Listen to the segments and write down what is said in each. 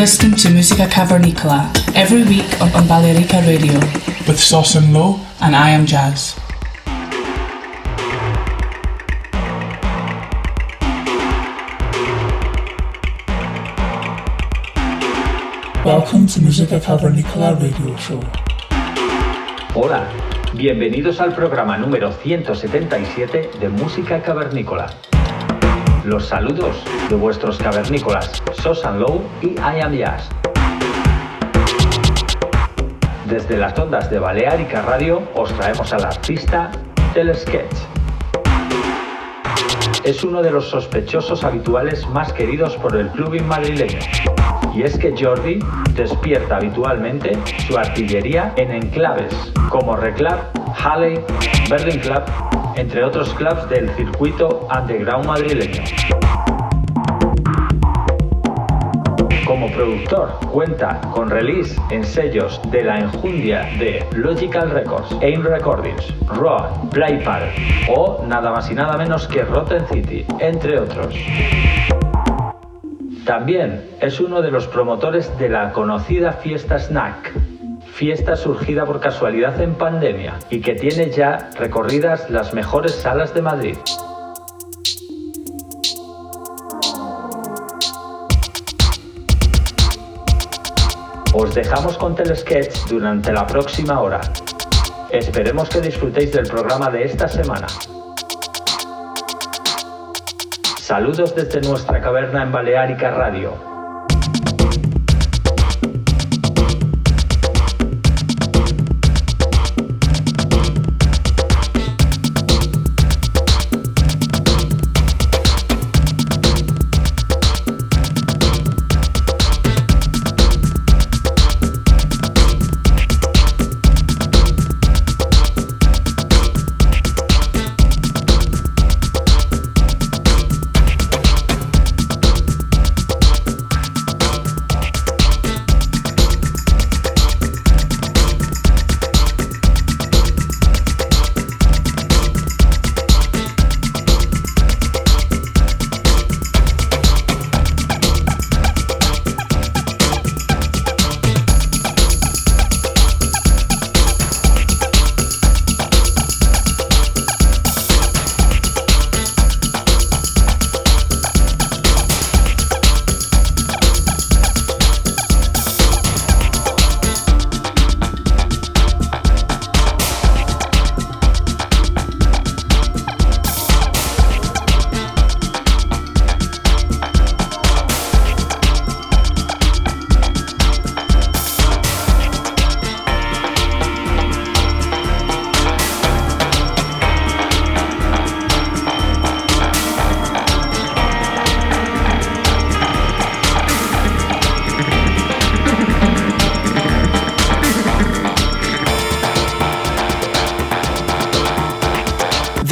Listening to Musica Cavernicola every week on, on Balearica Radio with Sauce and Low and I am Jazz. Welcome to Musica Cavernicola radio show. Hola, bienvenidos al programa número 177 de Música Cavernícola. Los saludos de vuestros cavernícolas Sosan Low y I Am Jazz. Desde las ondas de Balearica Radio os traemos al artista Telesketch. Es uno de los sospechosos habituales más queridos por el clubing madrileño. Y es que Jordi despierta habitualmente su artillería en enclaves como Reclub, Halley, Berlin Club, entre otros clubs del circuito underground madrileño. Como productor cuenta con release en sellos de la enjundia de Logical Records, AIM Recordings, Raw, Playpal o nada más y nada menos que Rotten City, entre otros. También es uno de los promotores de la conocida fiesta Snack, fiesta surgida por casualidad en pandemia y que tiene ya recorridas las mejores salas de Madrid. Os dejamos con Telesketch durante la próxima hora. Esperemos que disfrutéis del programa de esta semana. Saludos desde nuestra caverna en Baleárica Radio.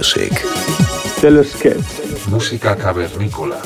Music. Telescape. Música cavernícola.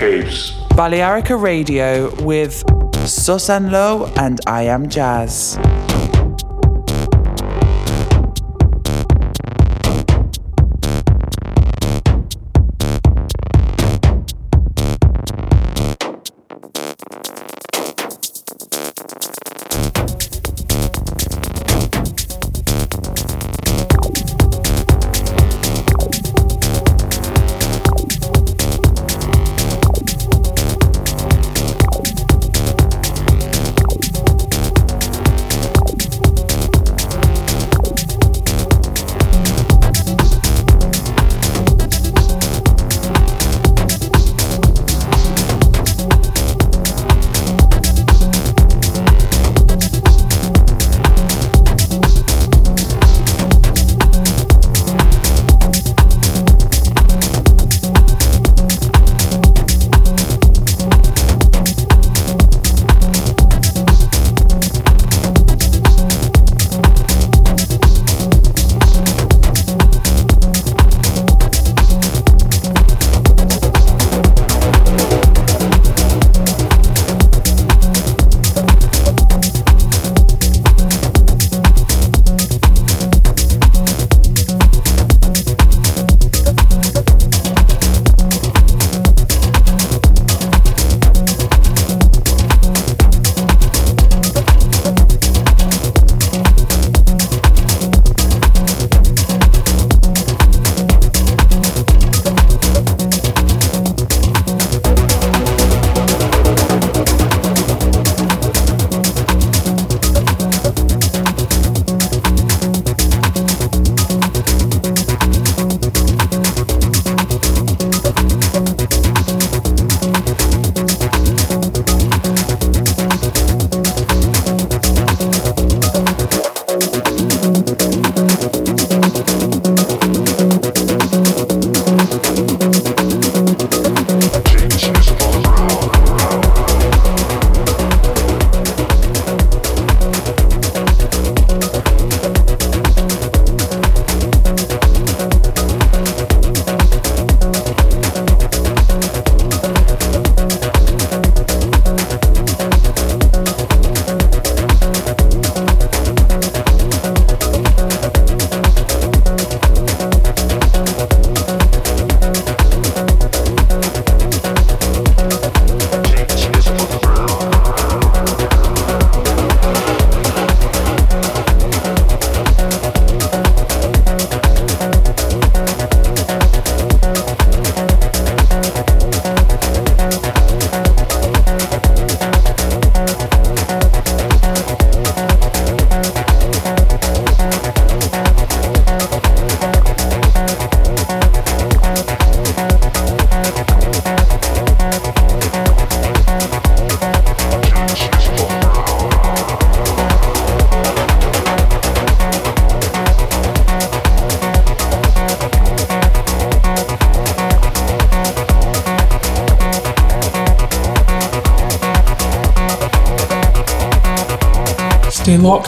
Caves. Balearica Radio with Susan Lowe and I Am Jazz.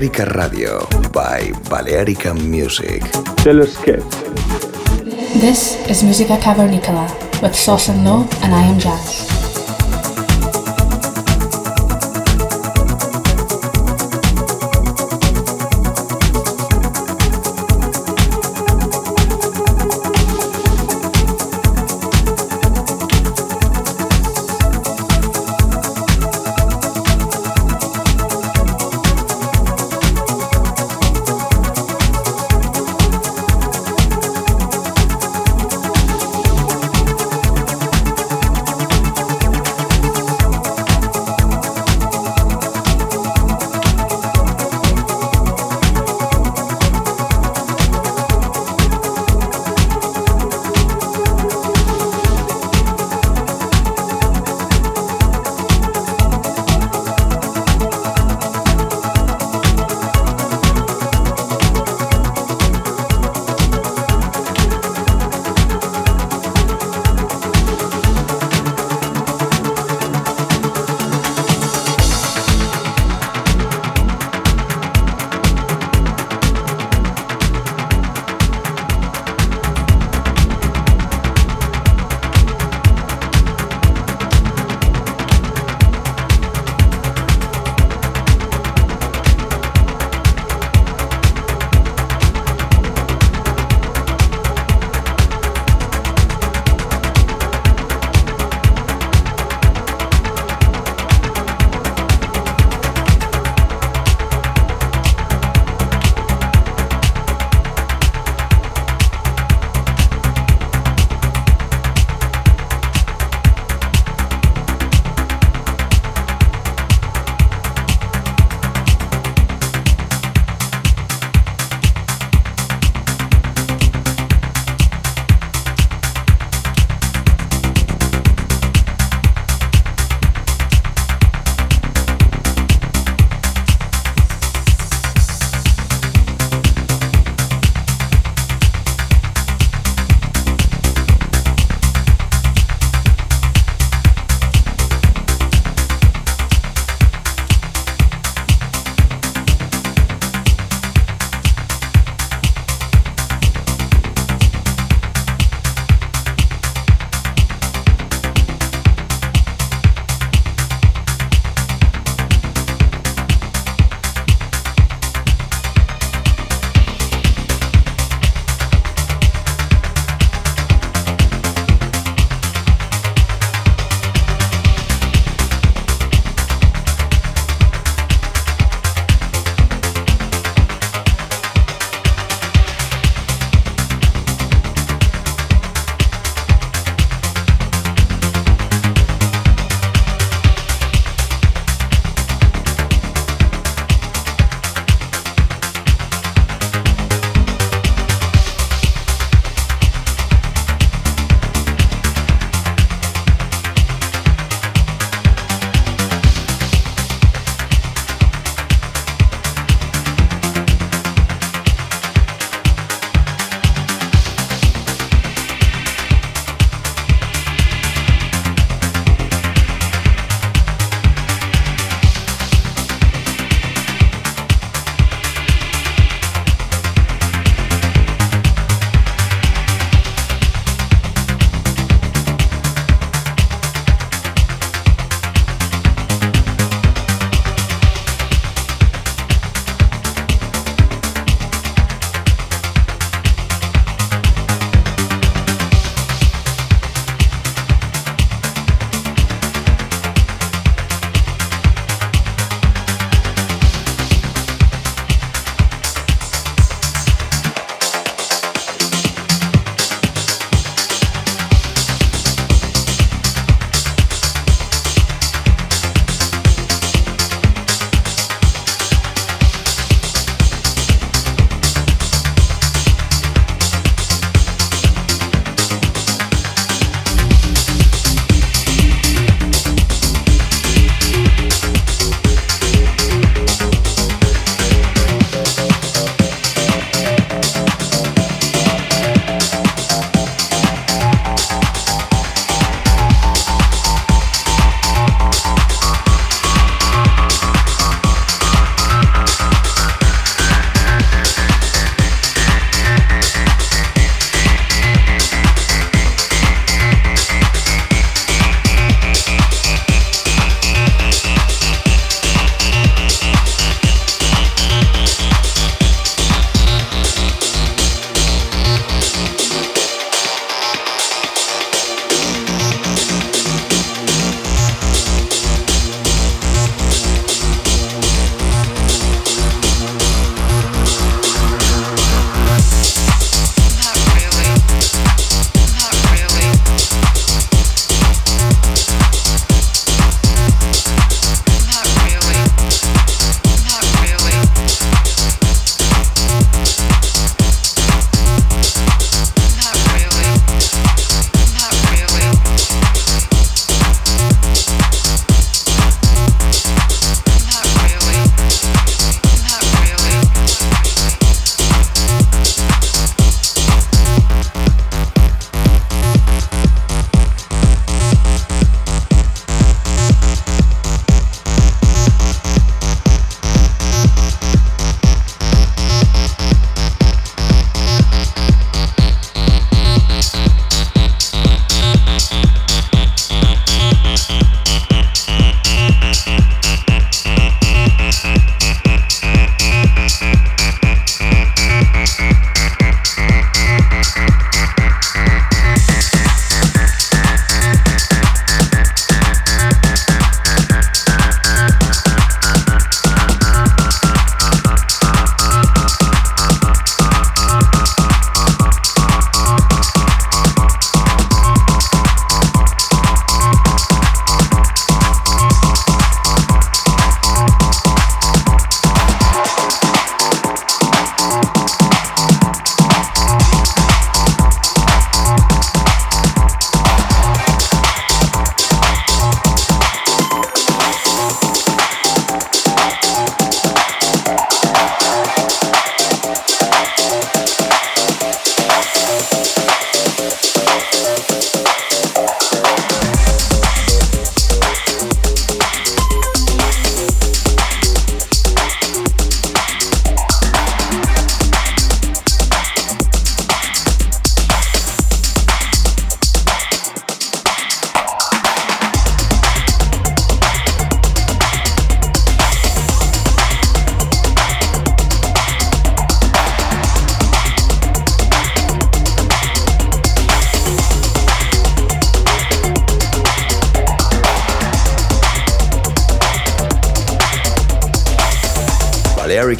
Balearica Radio by Balearica Music. Telesketch. This is Musica Cavernicola with Sauce and Low, and I am Jazz.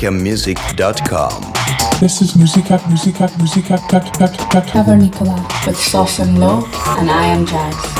BalearicanMusic.com. This is Musica, Musica, Musica, Cavernicola with Sauce and Low, and I am Jazz.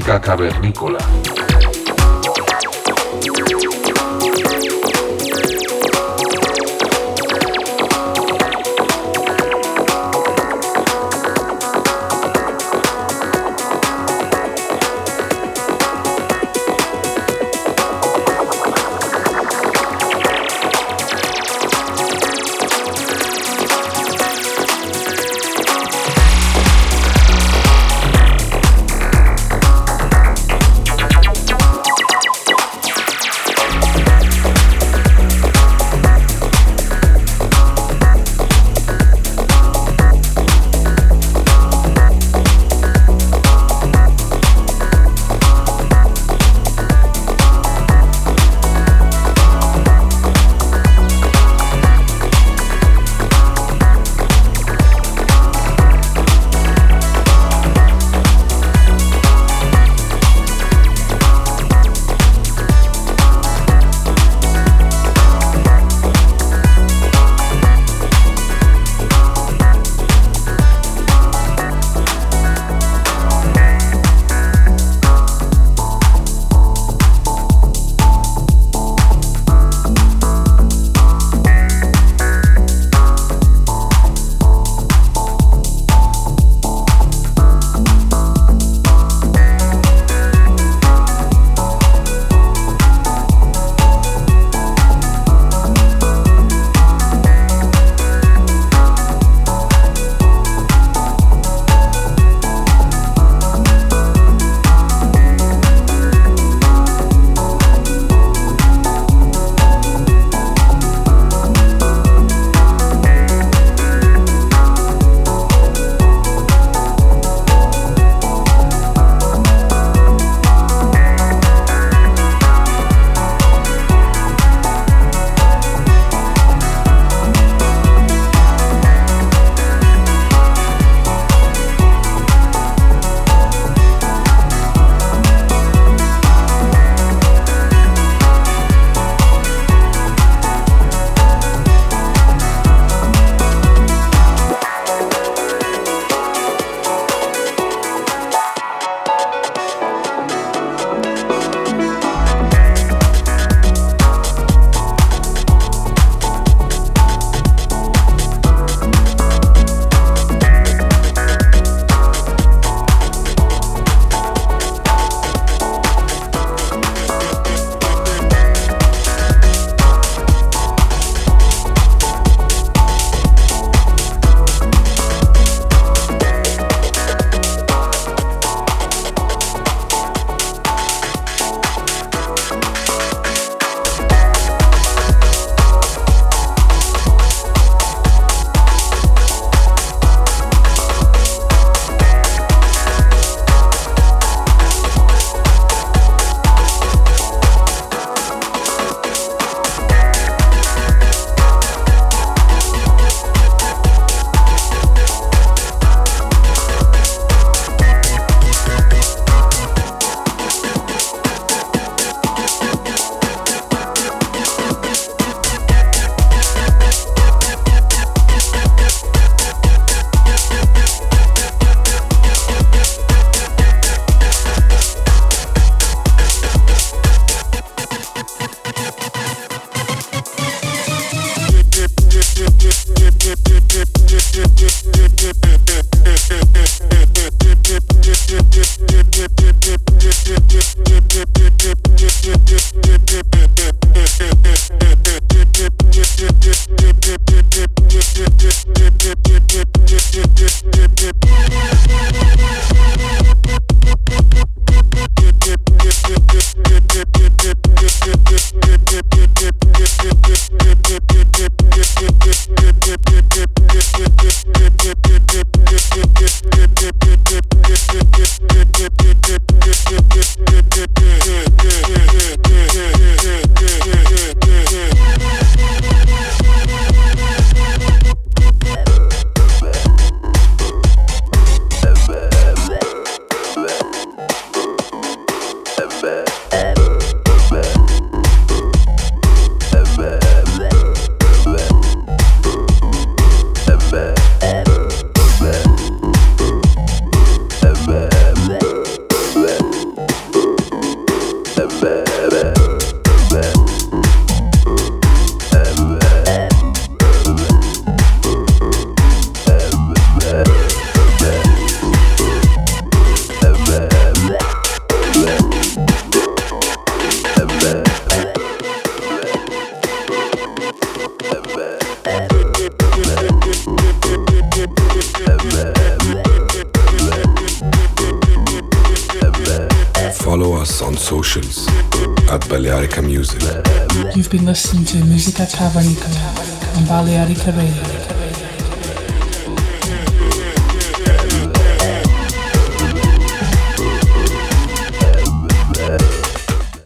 Cavernícola.